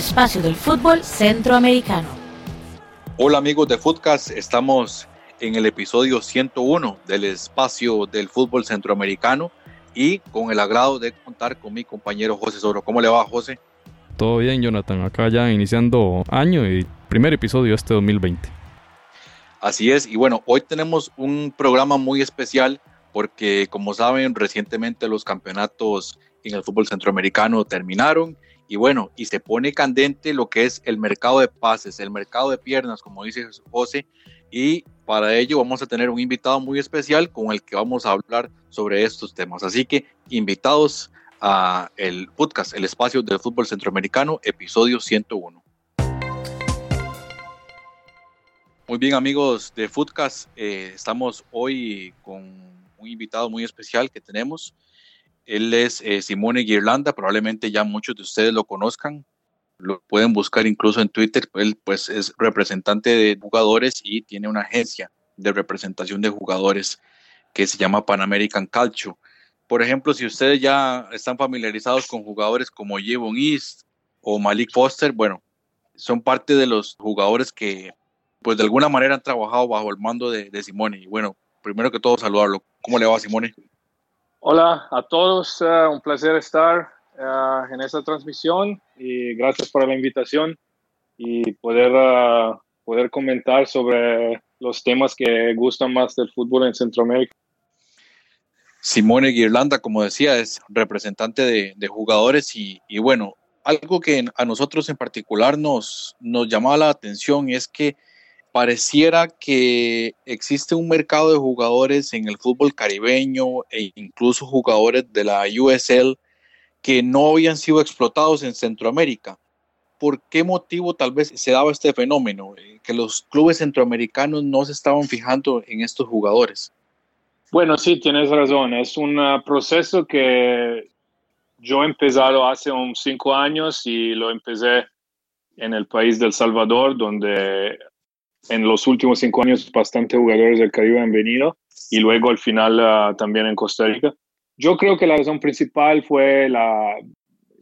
espacio del fútbol centroamericano. Hola amigos de Footcast, estamos en el episodio 101 del espacio del fútbol centroamericano y con el agrado de contar con mi compañero José Soro. ¿Cómo le va José? Todo bien Jonathan, acá ya iniciando año y primer episodio este 2020. Así es, y bueno, hoy tenemos un programa muy especial porque como saben recientemente los campeonatos en el fútbol centroamericano terminaron y bueno, y se pone candente lo que es el mercado de pases, el mercado de piernas, como dice José, y para ello vamos a tener un invitado muy especial con el que vamos a hablar sobre estos temas. Así que invitados a el podcast, el espacio del fútbol centroamericano, episodio 101. Muy bien amigos de Footcast, eh, estamos hoy con un invitado muy especial que tenemos. Él es eh, Simone Guirlanda, probablemente ya muchos de ustedes lo conozcan, lo pueden buscar incluso en Twitter, él pues es representante de jugadores y tiene una agencia de representación de jugadores que se llama Pan American Calcio. Por ejemplo, si ustedes ya están familiarizados con jugadores como Jevon East o Malik Foster, bueno, son parte de los jugadores que pues de alguna manera han trabajado bajo el mando de, de Simone. Y bueno, primero que todo saludarlo. ¿Cómo le va Simone? Hola a todos, uh, un placer estar uh, en esta transmisión y gracias por la invitación y poder, uh, poder comentar sobre los temas que gustan más del fútbol en Centroamérica. Simone Guirlanda, como decía, es representante de, de jugadores y, y, bueno, algo que a nosotros en particular nos, nos llamaba la atención es que pareciera que existe un mercado de jugadores en el fútbol caribeño e incluso jugadores de la USL que no habían sido explotados en Centroamérica. ¿Por qué motivo tal vez se daba este fenómeno? Eh, que los clubes centroamericanos no se estaban fijando en estos jugadores. Bueno, sí, tienes razón. Es un uh, proceso que yo he empezado hace unos cinco años y lo empecé en el país del Salvador, donde en los últimos cinco años bastante jugadores del Caribe han venido y luego al final uh, también en Costa Rica. Yo creo que la razón principal fue la,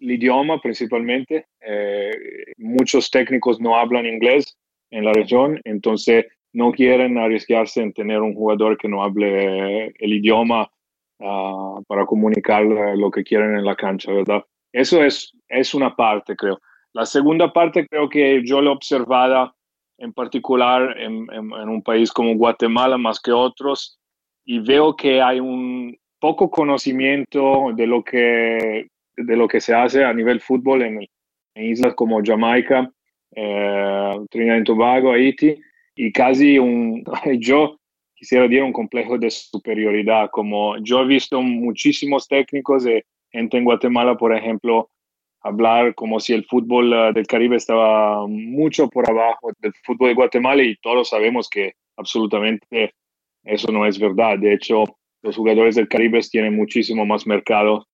el idioma principalmente. Eh, muchos técnicos no hablan inglés en la región, entonces no quieren arriesgarse en tener un jugador que no hable el idioma uh, para comunicar lo que quieren en la cancha, ¿verdad? Eso es, es una parte, creo. La segunda parte creo que yo lo observada en particular en, en, en, un país como Guatemala más que otros, y veo que hay un poco conocimiento de lo que, de lo que se hace a nivel fútbol en, en islas como Jamaica, eh, Trinidad y Tobago, Haití, y casi un, yo quisiera decir un complejo de superioridad, como yo he visto muchísimos técnicos de gente en Guatemala, por ejemplo, hablar como si el fútbol uh, del Caribe estaba mucho por abajo del fútbol de Guatemala y todos sabemos que absolutamente eso no es verdad. De hecho, los jugadores del Caribe tienen muchísimo más mercado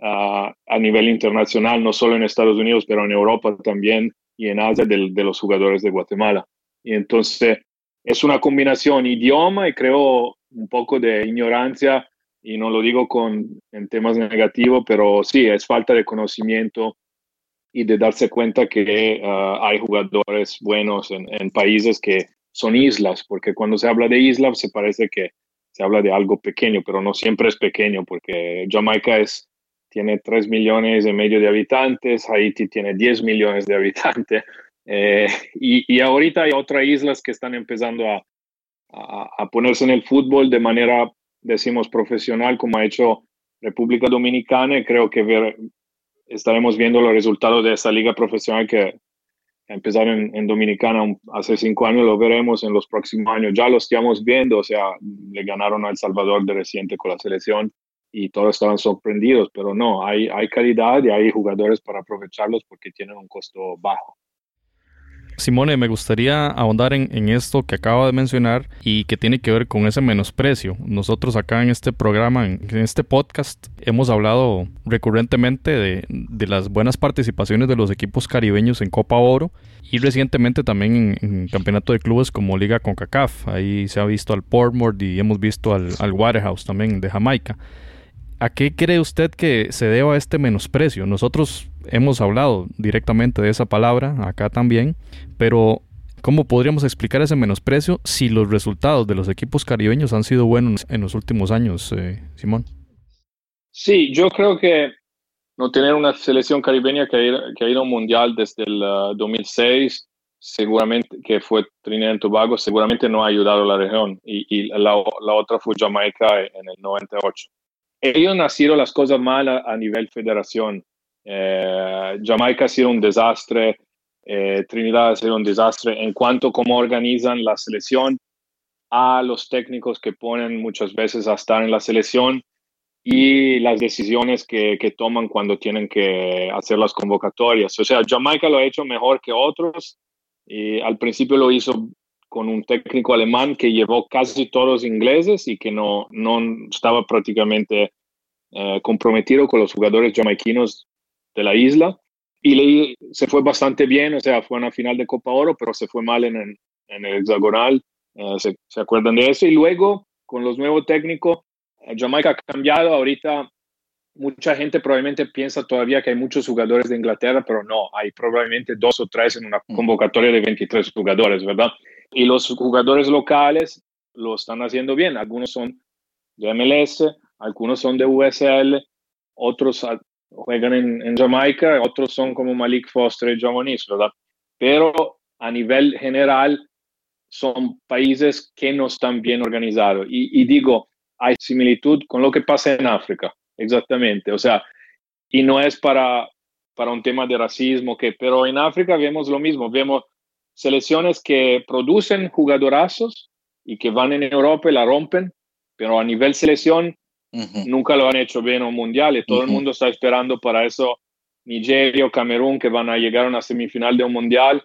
uh, a nivel internacional, no solo en Estados Unidos, pero en Europa también y en Asia de, de los jugadores de Guatemala. Y entonces es una combinación idioma y creo un poco de ignorancia y no lo digo con, en temas negativos, pero sí, es falta de conocimiento y de darse cuenta que uh, hay jugadores buenos en, en, países que son islas, porque cuando se habla de islas se parece que se habla de algo pequeño, pero no siempre es pequeño, porque Jamaica es, tiene 3 millones y medio de habitantes, Haití tiene 10 millones de habitantes, eh, y, y, ahorita hay otras islas que están empezando a, a, a ponerse en el fútbol de manera decimos profesional como ha hecho República Dominicana y creo que ver, estaremos viendo los resultados de esa liga profesional que empezaron en, en, Dominicana hace cinco años, lo veremos en los próximos años. Ya lo estamos viendo, o sea, le ganaron a El Salvador de reciente con la selección y todos estaban sorprendidos, pero no, hay, hay calidad y hay jugadores para aprovecharlos porque tienen un costo bajo. Simone, me gustaría ahondar en, esto que acabo de mencionar y que tiene que ver con ese menosprecio. Nosotros acá en este programa, en, en este podcast, hemos hablado recurrentemente de, de, las buenas participaciones de los equipos caribeños en Copa Oro y recientemente también en, en campeonato de clubes como Liga CONCACAF. Ahí se ha visto al Portmore y hemos visto al, al Waterhouse también de Jamaica ¿A qué cree usted que se deba este menosprecio? Nosotros hemos hablado directamente de esa palabra, acá también, pero ¿cómo podríamos explicar ese menosprecio si los resultados de los equipos caribeños han sido buenos en los últimos años, eh, Simón? Sí, yo creo que no tener una selección caribeña que ha ido, a un mundial desde el 2006, uh, seguramente que fue Trinidad y Tobago, seguramente no ha ayudado a la región. Y, la, otra fue Jamaica en el 98. Ellos nacieron las cosas mal a, nivel federación. Eh, Jamaica ha sido un desastre, eh, Trinidad ha sido un desastre en cuanto a cómo organizan la selección, a los técnicos que ponen muchas veces a estar en la selección y las decisiones que, que, toman cuando tienen que hacer las convocatorias. O sea, Jamaica lo ha hecho mejor que otros. Y al principio lo hizo con un técnico alemán que llevó casi todos los ingleses y que no, no estaba prácticamente eh, comprometido con los jugadores jamaiquinos de la isla. Y le, se fue bastante bien, o sea, fue una final de Copa Oro, pero se fue mal en el, en el hexagonal. Eh, se, se acuerdan de eso? Y luego, con los nuevos técnicos, Jamaica ha cambiado, ahorita mucha gente probablemente piensa todavía que hay muchos jugadores de Inglaterra, pero no, hay probablemente dos o tres en una mm. convocatoria de 23 jugadores, ¿verdad? Y los jugadores locales lo están haciendo bien, algunos son de MLS, algunos son de USL, otros juegan en, Jamaica, otros son como Malik Foster y John ¿verdad? Pero a nivel general son países que no están bien organizados. Y, y digo, hay similitud con lo que pasa en África, exactamente. O sea, y no es para, para un tema de racismo, que, pero en África vemos lo mismo, vemos selecciones que producen jugadorazos y que van en Europa y la rompen, pero a nivel selección nunca lo han hecho bien un mundial y todo el mundo está esperando para eso Nigeria o Camerún que van a llegar a una semifinal de un mundial.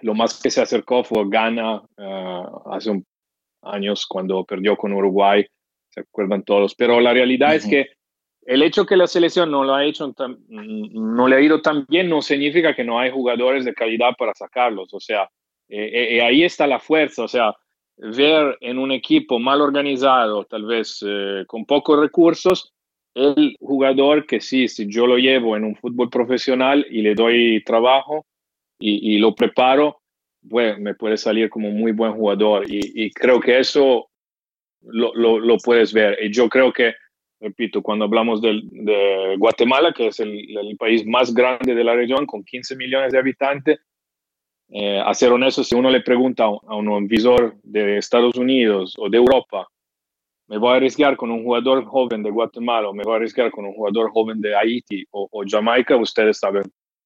Lo más que se acercó fue Ghana eh, hace un, años cuando perdió con Uruguay se acuerdan todos. Pero la realidad es que el hecho que la selección no lo ha hecho, no le ha ido tan bien, no significa que no hay jugadores de calidad para sacarlos. O sea, eh, eh, eh, ahí está la fuerza. O sea, ver en un equipo mal organizado, tal vez con pocos recursos, el jugador que sí, si yo lo llevo en un fútbol profesional y le doy trabajo y, lo preparo, bueno, me puede salir como muy buen jugador. y creo que eso lo, puedes ver. Y yo creo que, repito, cuando hablamos de, de Guatemala, que es el, el, país más grande de la región, con 15 millones de habitantes, eh, a ser honesto, si uno le pregunta a un visor de Estados Unidos o de Europa, me voy a arriesgar con un jugador joven de Guatemala o me voy a arriesgar con un jugador joven de Haití o, o Jamaica, ustedes saben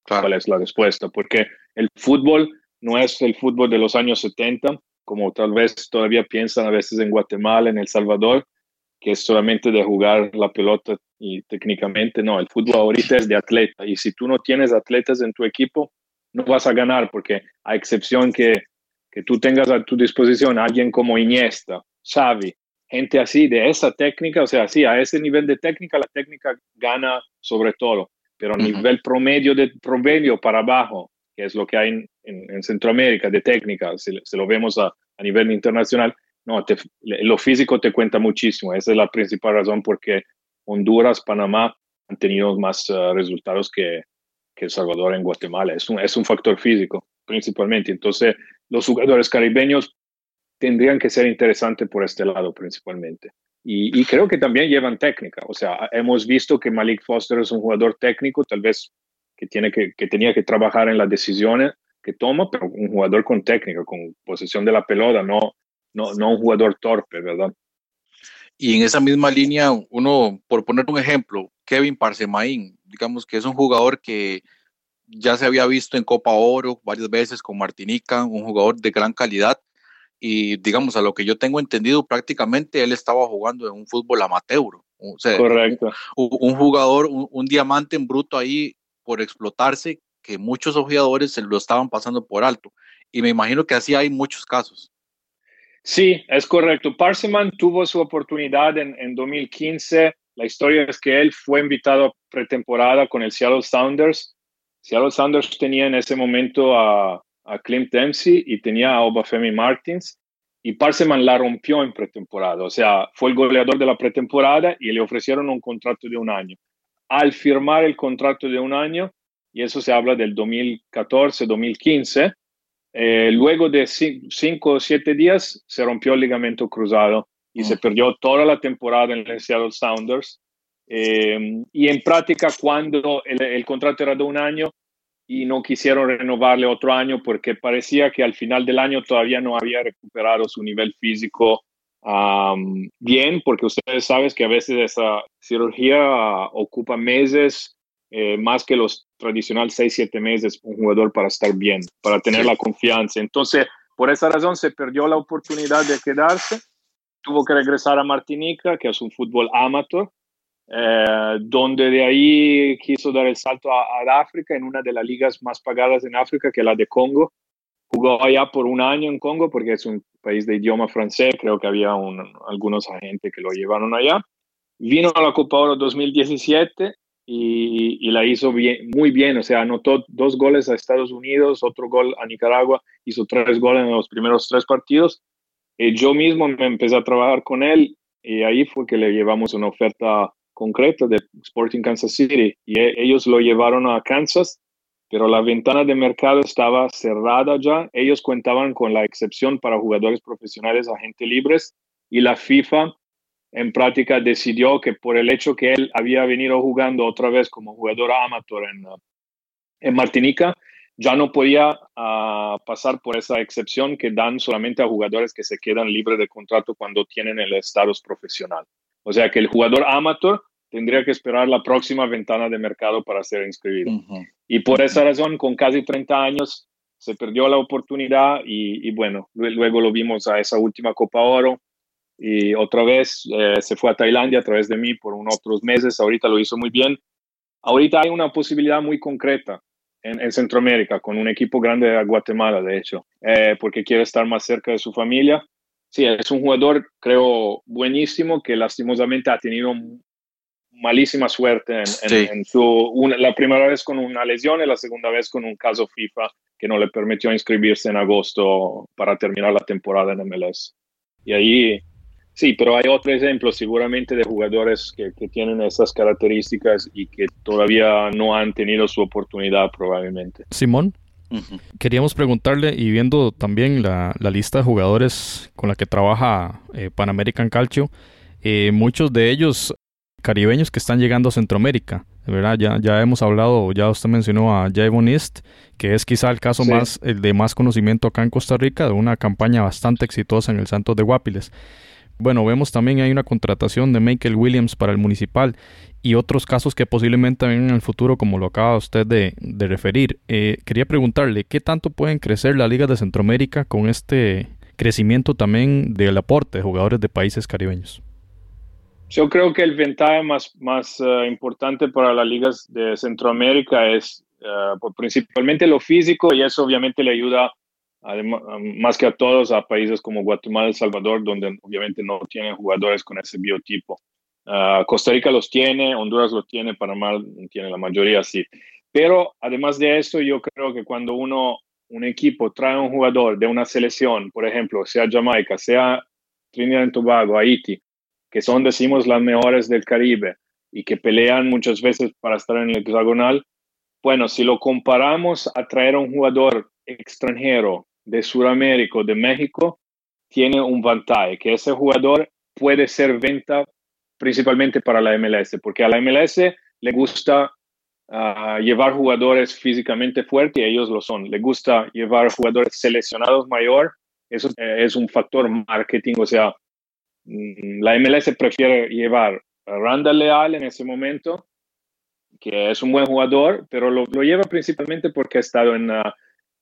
cuál es la respuesta, porque el fútbol no es el fútbol de los años 70, como tal vez todavía piensan a veces en Guatemala, en El Salvador, que es solamente de jugar la pelota y técnicamente no, el fútbol ahorita es de atleta y si tú no tienes atletas en tu equipo, no vas a ganar porque a excepción que, que tú tengas a tu disposición a alguien como Iniesta, Xavi, gente así de esa técnica, o sea, sí, a ese nivel de técnica, la técnica gana sobre todo, pero a nivel promedio de promedio para abajo, que es lo que hay en, en, Centroamérica de técnica, si, lo vemos a, a nivel internacional, no, lo físico te cuenta muchísimo. Esa es la principal razón por qué Honduras, Panamá han tenido más uh, resultados que, que El Salvador en Guatemala. Es un, es un factor físico principalmente. Entonces, los jugadores caribeños tendrían que ser interesantes por este lado principalmente. Y, y, creo que también llevan técnica. O sea, hemos visto que Malik Foster es un jugador técnico, tal vez que, tiene que, que tenía que trabajar en las decisiones que toma, pero un jugador con técnica, con posesión de la pelota, no, no, no un jugador torpe, ¿verdad? Y en esa misma línea, uno, por poner un ejemplo, Kevin Parsemain, digamos que es un jugador que ya se había visto en Copa Oro varias veces con Martinica, un jugador de gran calidad. Y digamos, a lo que yo tengo entendido, prácticamente él estaba jugando en un fútbol amateur. O sea, Correcto. Un, jugador, un, un, diamante en bruto ahí por explotarse que muchos ojeadores se lo estaban pasando por alto. Y me imagino que así hay muchos casos. Sí, es correcto. Parseman tuvo su oportunidad en, en 2015. La historia es que él fue invitado a pretemporada con el Seattle Sounders. Seattle Sounders tenía en ese momento a, a Clint Dempsey y tenía a Obafemi Martins. y Parseman la rompió en pretemporada. O sea, fue el goleador de la pretemporada y le ofrecieron un contrato de un año. Al firmar el contrato de un año, y eso se habla del 2014, 2015, eh, luego de cinco o siete días se rompió el ligamento cruzado y se mm. perdió toda la temporada en el Seattle Sounders. Eh, y en práctica, cuando el, contrato era de un año y no quisieron renovarle otro año porque parecía que al final del año todavía no había recuperado su nivel físico bien, porque ustedes saben que a veces esa cirugía ocupa meses eh, más que los tradicionales 6, 7 meses un jugador para estar bien, para tener la confianza. Entonces, por esa razón se perdió la oportunidad de quedarse, tuvo que regresar a Martinica, que es un fútbol amateur, eh, donde de ahí quiso dar el salto a, África en una de las ligas más pagadas en África, que es la de Congo. Jugó allá por un año en Congo porque es un país de idioma francés, creo que había algunos agentes que lo llevaron allá. Vino a la Copa Oro 2017 y, la hizo muy bien, o sea, anotó dos goles a Estados Unidos, otro gol a Nicaragua, hizo tres goles en los primeros tres partidos. Y yo mismo me empecé a trabajar con él y ahí fue que le llevamos una oferta concreta de Sporting Kansas City y e, ellos lo llevaron a Kansas, pero la ventana de mercado estaba cerrada ya. Ellos contaban con la excepción para jugadores profesionales, agentes libres y la FIFA en práctica decidió que por el hecho que él había venido jugando otra vez como jugador amateur en, uh, en Martinica, ya no podía uh, pasar por esa excepción que dan solamente a jugadores que se quedan libres de contrato cuando tienen el estatus profesional. O sea que el jugador amateur tendría que esperar la próxima ventana de mercado para ser inscrito. Y por esa razón, con casi 30 años, se perdió la oportunidad y, y bueno, luego lo vimos a esa última Copa Oro, y otra vez eh, se fue a Tailandia a través de mí por unos otros meses, ahorita lo hizo muy bien. Ahorita hay una posibilidad muy concreta en, Centroamérica con un equipo grande de Guatemala, de hecho, eh, porque quiere estar más cerca de su familia. Sí, es un jugador, creo, buenísimo que lastimosamente ha tenido malísima suerte en, su, la primera vez con una lesión y la segunda vez con un caso FIFA que no le permitió inscribirse en agosto para terminar la temporada en MLS. Y ahí Sí, pero hay otro ejemplo seguramente de jugadores que, tienen esas características y que todavía no han tenido su oportunidad probablemente. Simón, queríamos preguntarle y viendo también la, lista de jugadores con la que trabaja eh, Pan American Calcio, eh, muchos de ellos caribeños que están llegando a Centroamérica. ¿verdad? Ya, ya hemos hablado, ya usted mencionó a Javon East, que es quizá el caso más el de más conocimiento acá en Costa Rica, de una campaña bastante exitosa en el Santos de Guapiles. Bueno, vemos también hay una contratación de Michael Williams para el municipal y otros casos que posiblemente vengan en el futuro, como lo acaba usted de, referir. Eh, quería preguntarle, ¿qué tanto pueden crecer la Liga de Centroamérica con este crecimiento también del aporte de jugadores de países caribeños? Yo creo que el ventaja más, eh, importante para las ligas de Centroamérica es eh, principalmente lo físico y eso obviamente le ayuda más que a todos, a países como Guatemala El Salvador, donde obviamente no tienen jugadores con ese biotipo. Ah, Costa Rica los tiene, Honduras los tiene, Panamá tiene la mayoría, sí. Pero además de eso, yo creo que cuando uno, un equipo trae un jugador de una selección, por ejemplo, sea Jamaica, sea Trinidad y Tobago, Haití, que son, decimos, las mejores del Caribe y que pelean muchas veces para estar en el hexagonal, bueno, si lo comparamos a traer a un jugador extranjero de Sudamérica de México tiene un ventaja, que ese jugador puede ser venta principalmente para la MLS, porque a la MLS le gusta ah, llevar jugadores físicamente fuertes y ellos lo son. Le gusta llevar jugadores seleccionados mayor. Eso eh, es un factor marketing, o sea, mm, la MLS prefiere llevar a Randall Leal en ese momento, que es un buen jugador, pero lo, lleva principalmente porque ha estado en, uh,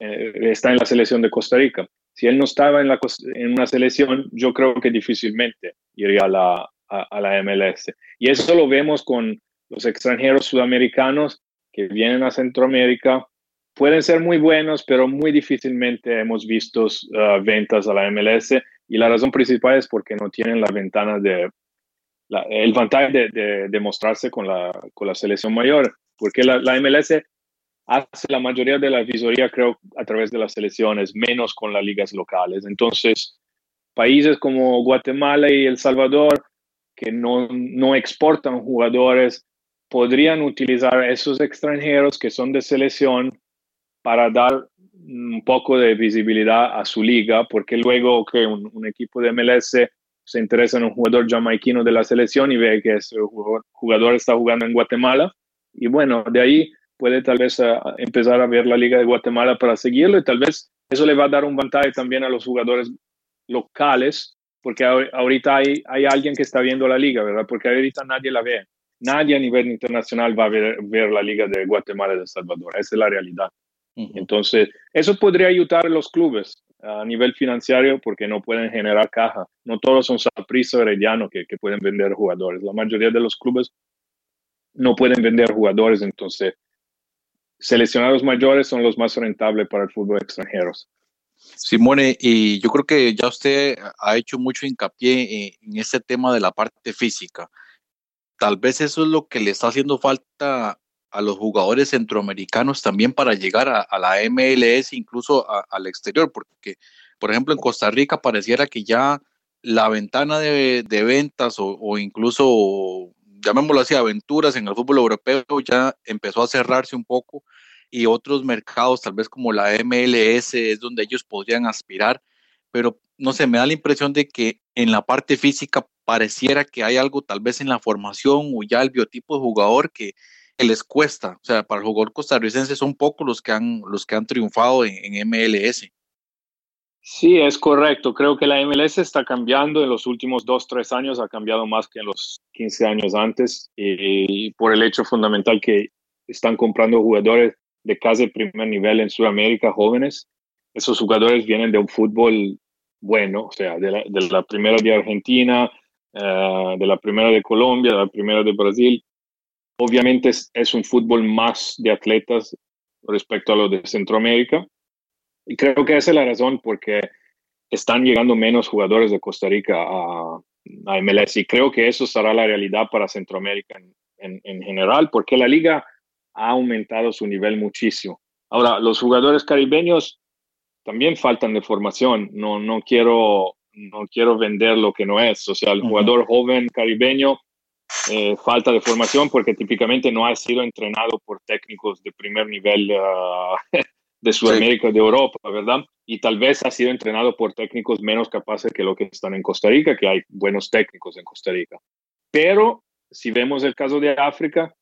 eh, está en la selección de Costa Rica. Si él no estaba en, la, en una selección, yo creo que difícilmente iría a la, a, la MLS. Y eso lo vemos con los extranjeros sudamericanos que vienen a Centroamérica. Pueden ser muy buenos, pero muy difícilmente hemos visto uh, ventas a la MLS. Y la razón principal es porque no tienen la ventana de, el ventaja de, de, mostrarse con la, con la selección mayor. Porque la, la MLS hace la mayoría de la visoría, creo, a través de las selecciones, menos con las ligas locales. Entonces, países como Guatemala y El Salvador, que no, no exportan jugadores, podrían utilizar esos extranjeros que son de selección para dar un poco de visibilidad a su liga, porque luego que un, equipo de MLS se interesa en un jugador jamaiquino de la selección y ve que ese jugador está jugando en Guatemala, y bueno, de ahí puede tal vez eh, empezar a ver la Liga de Guatemala para seguirlo y tal vez eso le va a dar un ventaja también a los jugadores locales, porque ahorita hay, hay alguien que está viendo la liga, ¿verdad? Porque ahorita nadie la ve. Nadie a nivel internacional va a ver, ver la liga de Guatemala y de El Salvador. Esa es la realidad. Entonces, eso podría ayudar a los clubes a nivel financiero porque no pueden generar caja. No todos son Saprissa Herediano que, que pueden vender jugadores. La mayoría de los clubes no pueden vender jugadores. Entonces, seleccionados mayores son los más rentables para el fútbol extranjero. Simone, y yo creo que ya usted ha hecho mucho hincapié en ese tema de la parte física. Tal vez eso es lo que le está haciendo falta a los jugadores centroamericanos también para llegar a, la MLS, incluso al exterior, porque, por ejemplo, en Costa Rica pareciera que ya la ventana de, ventas o, incluso, llamémoslo así, aventuras en el fútbol europeo ya empezó a cerrarse un poco y otros mercados, tal vez como la MLS, es donde ellos podrían aspirar, pero no sé, me da la impresión de que en la parte física pareciera que hay algo tal vez en la formación o ya el biotipo de jugador que, les cuesta. O sea, para el jugador costarricense son pocos los que han, los que han triunfado en, MLS. Sí, es correcto. Creo que la MLS está cambiando en los últimos dos, tres años, ha cambiado más que en los 15 años antes, y por el hecho fundamental que están comprando jugadores de casi primer nivel en Sudamérica, jóvenes. Esos jugadores vienen de un fútbol bueno, o sea, de la, primera de Argentina, eh, de la primera de Colombia, de la primera de Brasil, Obviamente es, un fútbol más de atletas respecto a lo de Centroamérica. Y creo que esa es la razón porque están llegando menos jugadores de Costa Rica a, MLS. Y creo que eso será la realidad para Centroamérica en, general, porque la liga ha aumentado su nivel muchísimo. Ahora, los jugadores caribeños también faltan de formación. No, no, quiero, no quiero vender lo que no es. O sea, el jugador joven caribeño eh, falta de formación porque típicamente no ha sido entrenado por técnicos de primer nivel ah, de Sudamérica, de Europa, ¿verdad? Y tal vez ha sido entrenado por técnicos menos capaces que lo que están en Costa Rica, que hay buenos técnicos en Costa Rica. Pero si vemos el caso de África,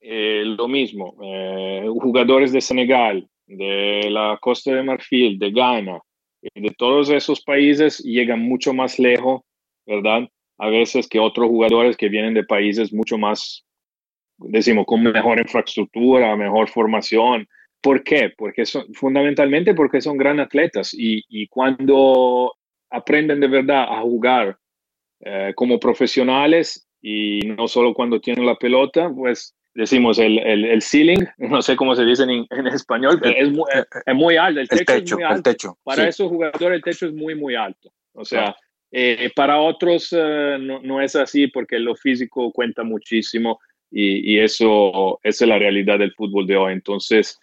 eh, lo mismo, eh, jugadores de Senegal, de la Costa de Marfil, de Ghana, de todos esos países llegan mucho más lejos, ¿verdad? a veces que otros jugadores que vienen de países mucho más, decimos, con mejor infraestructura, mejor formación. ¿Por qué? Porque son, fundamentalmente porque son gran atletas y, y cuando aprenden de verdad a jugar eh, como profesionales y no solo cuando tienen la pelota, pues decimos el, el, el ceiling, no sé cómo se dice en, en español, es muy, es muy alto, el techo, es muy alto. El techo, Para esos jugadores el techo es muy, muy alto. O sea, eh, para otros eh, no, es así porque lo físico cuenta muchísimo y, eso esa es la realidad del fútbol de hoy. Entonces,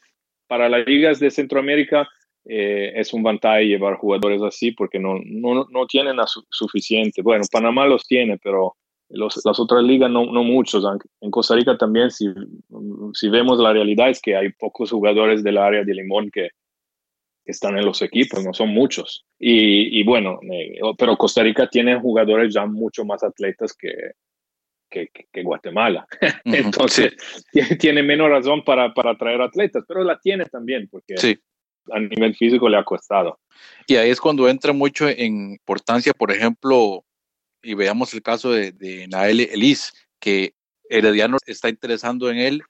para las ligas de Centroamérica eh, es un ventaja llevar jugadores así porque no, no, no tienen suficiente. Bueno, Panamá los tiene, pero las otras ligas no, no muchos. En Costa Rica también, si, si vemos la realidad, es que hay pocos jugadores del área de Limón que, están en los equipos, no son muchos. Y, bueno, eh, pero Costa Rica tiene jugadores ya mucho más atletas que, que, Guatemala. Entonces, tiene, menos razón para, para traer atletas, pero la tiene también, porque a nivel físico le ha costado. Y ahí es cuando entra mucho en importancia, por ejemplo, y veamos el caso de, de Nael Elis, que Herediano está interesando en él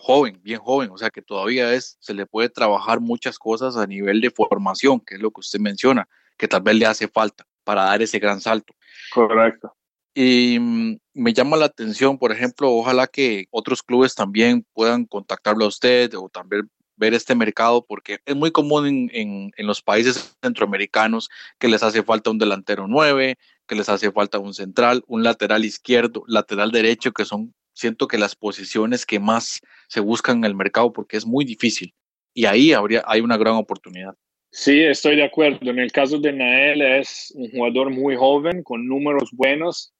joven, bien joven, o sea que todavía es, se le puede trabajar muchas cosas a nivel de formación, que es lo que usted menciona, que tal vez le hace falta para dar ese gran salto. Correcto. Y mm, me llama la atención, por ejemplo, ojalá que otros clubes también puedan contactarlo a usted o también ver este mercado, porque es muy común en, en, los países centroamericanos que les hace falta un delantero nueve, que les hace falta un central, un lateral izquierdo, lateral derecho, que son siento que las posiciones que más se buscan en el mercado porque es muy difícil y ahí habría, hay una gran oportunidad. Sí, estoy de acuerdo. En el caso de Nael es un jugador muy joven, con números buenos,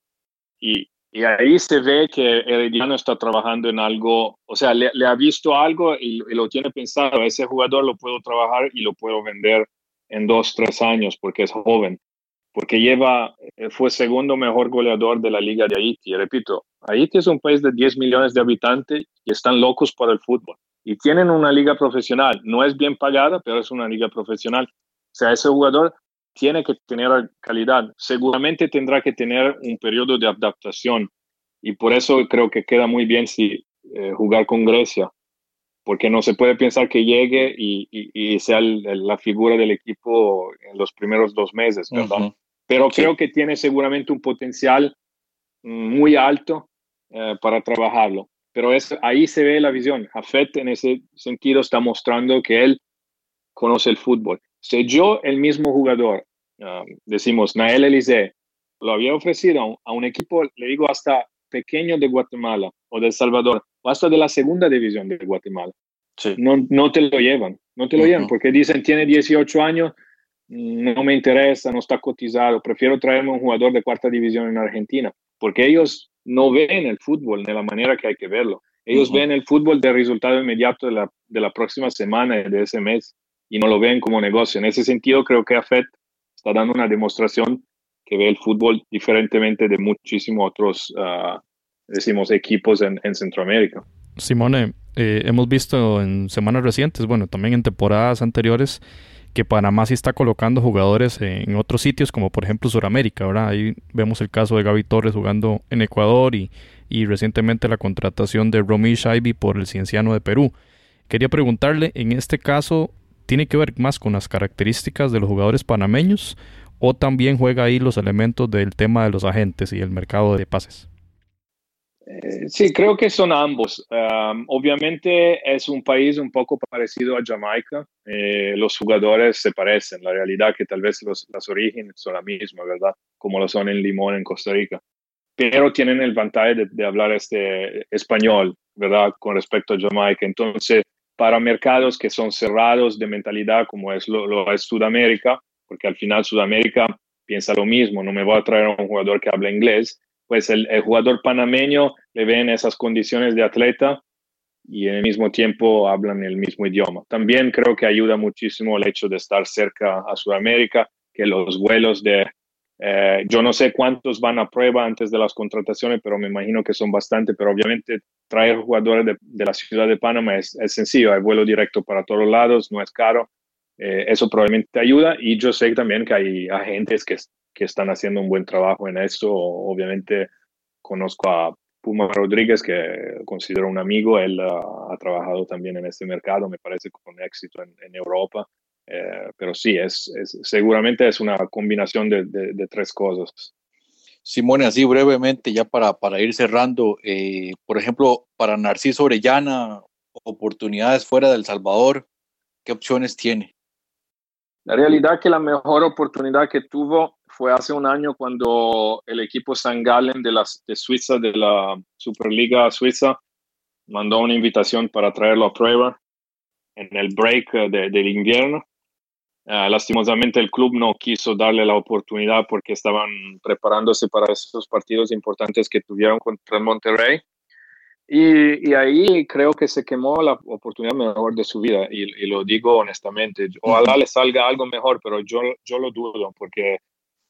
y, y ahí se ve que Herediano está trabajando en algo, o sea, le, ha visto algo y, lo tiene pensado, ese jugador lo puedo trabajar y lo puedo vender en dos, tres años porque es joven, porque lleva, eh, fue segundo mejor goleador de la liga de Haití. repito, Haití es un país de 10 millones de habitantes y están locos por el fútbol y tienen una liga profesional. No es bien pagada, pero es una liga profesional. O sea, ese jugador tiene que tener calidad. Seguramente tendrá que tener un periodo de adaptación y por eso creo que queda muy bien si eh, jugar con Grecia, porque no se puede pensar que llegue y, y, sea la figura del equipo en los primeros dos meses, ¿verdad? Pero creo que tiene seguramente un potencial muy alto eh, para trabajarlo pero es, ahí se ve la visión. Jafet en ese sentido está mostrando que él conoce el fútbol. Si yo, el mismo jugador, um, decimos, Nael Elise, lo había ofrecido a un, equipo, le digo, hasta pequeño de Guatemala o de El Salvador, o hasta de la segunda división de Guatemala, no, no te lo llevan, no te lo llevan, porque dicen, tiene 18 años, no me interesa, no está cotizado, prefiero traerme un jugador de cuarta división en Argentina, porque ellos no ven el fútbol de la manera que hay que verlo. Ellos ven el fútbol de resultado inmediato de la, de la próxima semana, de ese mes, y no lo ven como negocio. En ese sentido, creo que AFET está dando una demostración que ve el fútbol diferentemente de muchísimos otros, uh, decimos, equipos en, en Centroamérica. Simone, eh, hemos visto en semanas recientes, bueno, también en temporadas anteriores, que Panamá sí está colocando jugadores en otros sitios, como por ejemplo Sudamérica, ¿verdad? Ahí vemos el caso de Gaby Torres jugando en Ecuador y, y recientemente la contratación de Romy Shaibi por el Cienciano de Perú. Quería preguntarle, en este caso, ¿tiene que ver más con las características de los jugadores panameños o también juega ahí los elementos del tema de los agentes y el mercado de pases? Eh, sí, creo que son ambos. obviamente es un país un poco parecido a Jamaica. Eh, los jugadores se parecen. La realidad que tal vez los, las orígenes son la misma, ¿verdad? Como lo son en Limón, en Costa Rica. Pero tienen el ventaja de, hablar este español, ¿verdad? Con respecto a Jamaica. Entonces, para mercados que son cerrados de mentalidad, como es lo, lo es Sudamérica, porque al final Sudamérica piensa lo mismo, no me voy a traer a un jugador que habla inglés, pues el, jugador panameño le ve en esas condiciones de atleta y en el mismo tiempo hablan el mismo idioma. También creo que ayuda muchísimo el hecho de estar cerca a Sudamérica, que los vuelos de, eh, yo no sé cuántos van a prueba antes de las contrataciones, pero me imagino que son bastante, pero obviamente traer jugadores de, la ciudad de Panamá es, sencillo, hay vuelo directo para todos lados, no es caro, eh, eso probablemente ayuda y yo sé también que hay agentes que que están haciendo un buen trabajo en esto. Obviamente conozco a Puma Rodríguez, que considero un amigo, él ha trabajado también en este mercado, me parece con éxito en, Europa. Eh, pero sí, es, seguramente es una combinación de, tres cosas. Simone, así brevemente, ya para, para ir cerrando, eh, por ejemplo, para Narciso Orellana, oportunidades fuera del Salvador, ¿qué opciones tiene? La realidad que la mejor oportunidad que tuvo fue hace un año cuando el equipo San Galen de, de Suiza, de la Superliga Suiza, mandó una invitación para traerlo a prueba en el break del invierno. Ah, lastimosamente el club no quiso darle la oportunidad porque estaban preparándose para esos partidos importantes que tuvieron contra Monterrey. Y, ahí creo que se quemó la oportunidad mejor de su vida, y, y, lo digo honestamente. Ojalá le salga algo mejor, pero yo, yo lo dudo, porque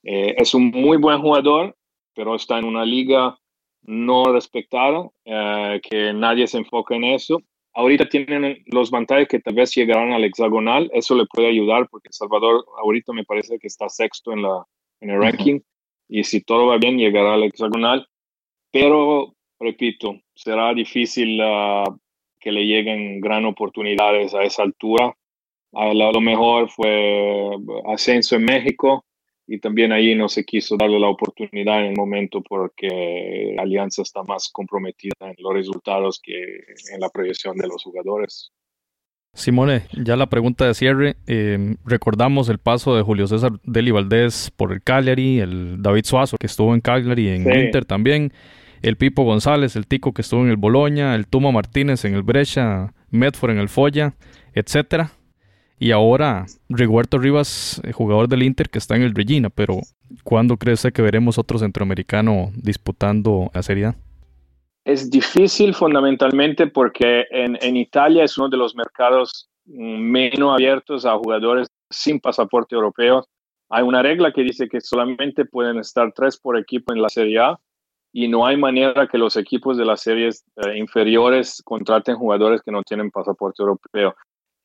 eh, es un muy buen jugador, pero está en una liga no respetada, eh, que nadie se enfoca en eso. Ahorita tienen los vantajes que tal vez llegarán al hexagonal, eso le puede ayudar porque Salvador ahorita me parece que está sexto en, la, en el ranking y si todo va bien llegará al hexagonal, pero repito, será difícil ah, que le lleguen gran oportunidades a esa altura. A lo mejor fue ascenso en México, y también ahí no se quiso darle la oportunidad en el momento porque Alianza está más comprometida en los resultados que en la proyección de los jugadores. Simone, ya la pregunta de cierre. Em, recordamos el paso de Julio César Deli Valdés por el Cagliari, el David Suazo que estuvo en Cagliari en Inter también, el Pipo González, el Tico que estuvo en el Boloña, el Tuma Martínez en el Brescia, Medford en el Foya, etcétera. Y ahora Riguardo Rivas, eh, jugador del Inter que está en el Regina, pero ¿cuándo cree usted que veremos otro centroamericano disputando la Serie A? Es difícil fundamentalmente porque en, Italia es uno de los mercados menos abiertos a jugadores sin pasaporte europeo. Hay una regla que dice que solamente pueden estar tres por equipo en la Serie A y no hay manera que los equipos de las series eh, inferiores contraten jugadores que no tienen pasaporte europeo.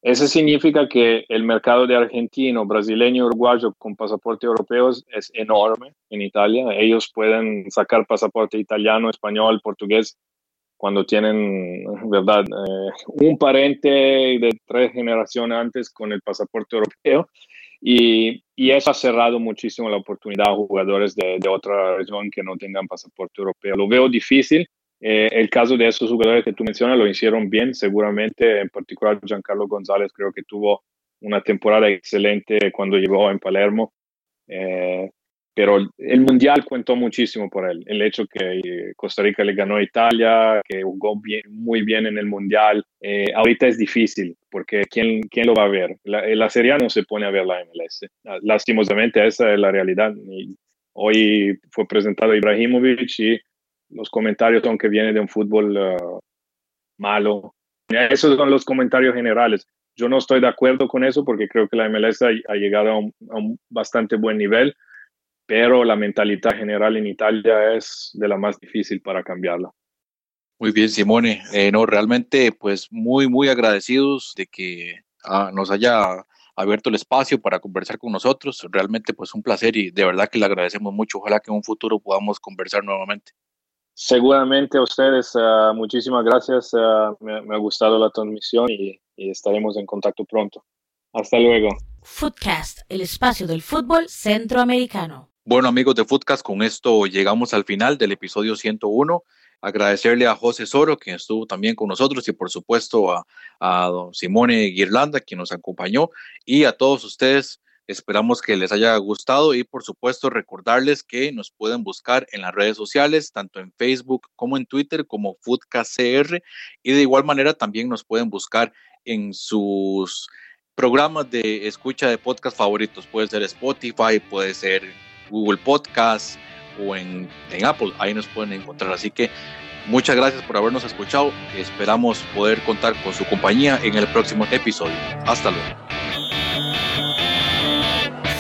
Eso significa que el mercado de argentino, brasileño, uruguayo con pasaporte europeo es enorme en Italia. Ellos pueden sacar pasaporte italiano, español, portugués cuando tienen, ¿verdad? Eh, un parente de tres generaciones antes con el pasaporte europeo. Y, y, eso ha cerrado muchísimo la oportunidad a jugadores de, de, otra región que no tengan pasaporte europeo. Lo veo difícil. Eh, el caso de esos jugadores que tú mencionas lo hicieron bien, seguramente. En particular, Giancarlo González creo que tuvo una temporada excelente cuando llegó en Palermo. Eh, pero el mundial cuentó muchísimo por él. El hecho que eh, Costa Rica le ganó a Italia, que jugó muy bien en el mundial, ahorita es difícil porque ¿quién, quién lo va a ver? La, Serie no se pone a ver la MLS. Lastimosamente esa es la realidad. Hoy fue presentado Ibrahimovic y los comentarios son que viene de un fútbol uh, malo. Esos son los comentarios generales. Yo no estoy de acuerdo con eso porque creo que la MLS ha, llegado a un, a un bastante buen nivel pero la mentalidad general en Italia es de la más difícil para cambiarla. Muy bien, Simone. Eh, no, realmente, pues muy, muy agradecidos de que ah, nos haya abierto el espacio para conversar con nosotros. Realmente, pues un placer y de verdad que le agradecemos mucho. Ojalá que en un futuro podamos conversar nuevamente. Seguramente a ustedes, uh, muchísimas gracias. Uh, me, me, ha gustado la transmisión y, y estaremos en contacto pronto. Hasta luego. Footcast, el espacio del fútbol centroamericano. Bueno, amigos de Footcast, con esto llegamos al final del episodio 101. Agradecerle a José Soro, quien estuvo también con nosotros, y por supuesto a, a don Simone Guirlanda, quien nos acompañó, y a todos ustedes. Esperamos que les haya gustado y por supuesto recordarles que nos pueden buscar en las redes sociales, tanto en Facebook como en Twitter como FoodcastCR y de igual manera también nos pueden buscar en sus programas de escucha de podcast favoritos. Puede ser Spotify, puede ser Google Podcast o en, en Apple. Ahí nos pueden encontrar. Así que muchas gracias por habernos escuchado. Esperamos poder contar con su compañía en el próximo episodio. Hasta luego.